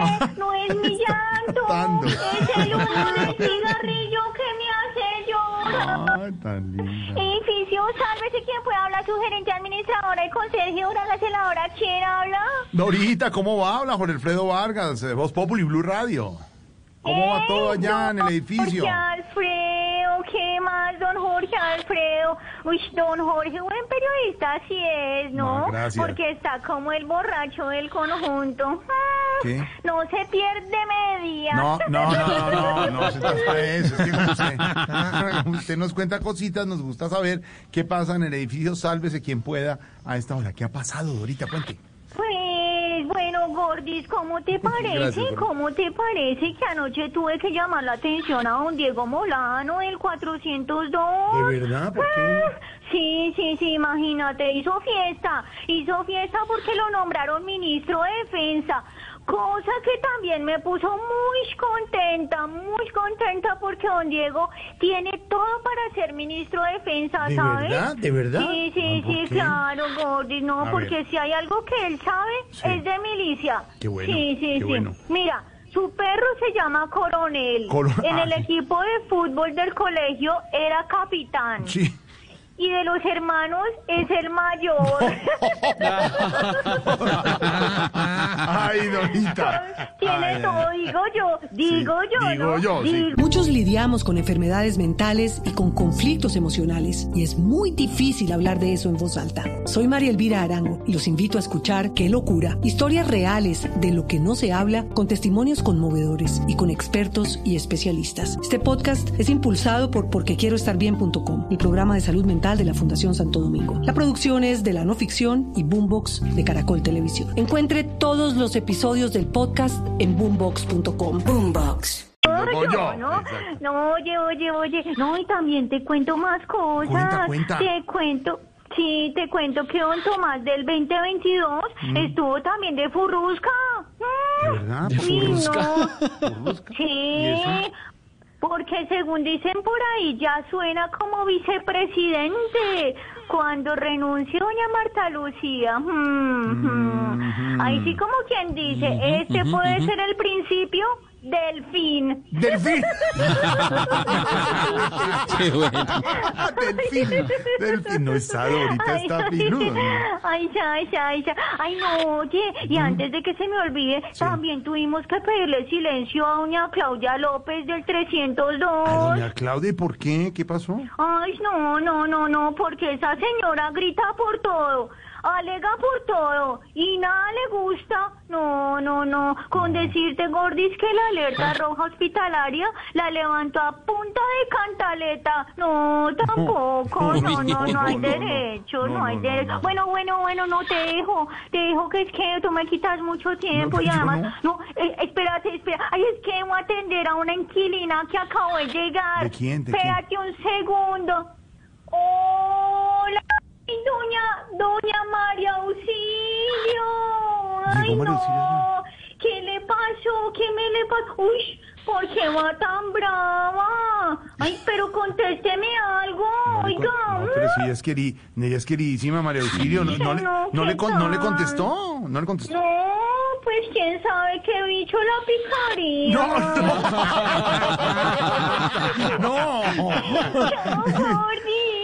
No es mi llanto, es el humo del cigarrillo que me hace llorar. Ay, tan linda. Edificio, sálvese quien pueda hablar, su gerente administradora y conserje, hágase la hora, ¿quién habla? Dorita, ¿cómo va? Habla Jorge Alfredo Vargas, de Voz Populi Blue Radio. ¿Cómo va todo allá en el edificio? Jorge Alfredo, ¿qué más, don Jorge Alfredo? Uy, don Jorge, buen periodista así es, ¿no? No, gracias. Porque está como el borracho del conjunto. Ah, ¿Qué? No se pierde media. No, no, no, no, no, no. Es que usted, usted nos cuenta cositas, nos gusta saber qué pasa en el edificio. Sálvese quien pueda a esta hora. ¿Qué ha pasado, Dorita? Cuente. Pues, bueno, Gordis, ¿cómo te parece? Gracias. ¿Cómo te parece que anoche tuve que llamar la atención a don Diego Molano, del 402? ¿De verdad? ¿Por qué? Ah, Sí, sí, sí, imagínate, hizo fiesta, hizo fiesta porque lo nombraron ministro de defensa, cosa que también me puso muy contenta, muy contenta porque don Diego tiene todo para ser ministro de defensa, ¿De ¿sabes? verdad? ¿De verdad? Sí, sí, Ah, ¿por sí, qué? claro, Gordis, no, A porque ver. si hay algo que él sabe Sí. es de milicia. Qué bueno, Sí, sí, qué sí. bueno. Mira, su perro se llama Coronel. Coro- En Ah, el sí. equipo de fútbol del colegio era capitán. Sí. Y de los hermanos es el mayor. Ay, Dorita. Tiene Ay, todo, digo yo, digo Sí, yo, digo ¿no? yo, sí. Muchos lidiamos con enfermedades mentales y con conflictos emocionales y es muy difícil hablar de eso en voz alta. Soy María Elvira Arango y los invito a escuchar Qué locura, historias reales de lo que no se habla con testimonios conmovedores y con expertos y especialistas. Este podcast es impulsado por porquequieroestarbien.com, el programa de salud mental de la Fundación Santo Domingo. La producción es de la no ficción y Boombox de Caracol Televisión. Encuentre todos los episodios del podcast en boombox.com. Boombox. Luego yo, yo, ¿no? oye, oye, oye. No, y también te cuento más cosas. Cuenta, cuenta. Te cuento. Sí, te cuento que don Tomás del 2022 estuvo también de Furrusca. Mm. ¿De verdad? ¿Por Sí, Furrusca? no. ¿Furrusca? ¿Y Sí, eso? Porque según dicen por ahí ya suena como vicepresidente. Cuando renunció doña Marta Lucía. Mm, mm. Ahí sí como quien dice, este puede ser el principio del fin. Delfín. Qué bueno. Delfín. Delfín. No está Dorita, está. Ay, ya, ay, ya, ay, ya. Ay, no, oye, y antes de que se me olvide, también tuvimos que pedirle silencio a doña Claudia López del 302. Ay, doña Claudia, ¿y ¿por qué? ¿Qué pasó? Ay, no, no, no, no, porque esa señora grita por todo, alega por todo y nada le gusta. No, no, no. Con decirte, Gordis, que la alerta roja hospitalaria la levantó a punta de cantaleta. No, tampoco. No, No, no, no hay derecho, no, hay derecho. no. Bueno, bueno, bueno, no te dejo. Te dejo que es que tú me quitas mucho tiempo y además, no, eh, espérate, espera. Ay, es que voy a atender a una inquilina que acabo de llegar. ¿De quién, de quién? Espérate un segundo. Hola, doña, doña María Auxilio. Ay, Llegó María no. Auxilio, ¿Qué le pasó? ¿Qué me le pasó? Uy, ¿por qué va tan brava? Ay, pero contésteme algo, No, oiga. no, pero si ella es, queri- ella es queridísima, María Auxilio. No, no, le- no, no le, ¿qué con- no le contestó. No le contestó. No, pues quién sabe qué bicho la picaría. No, no. Chao, Gordi.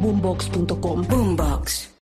boombox.com. Boombox.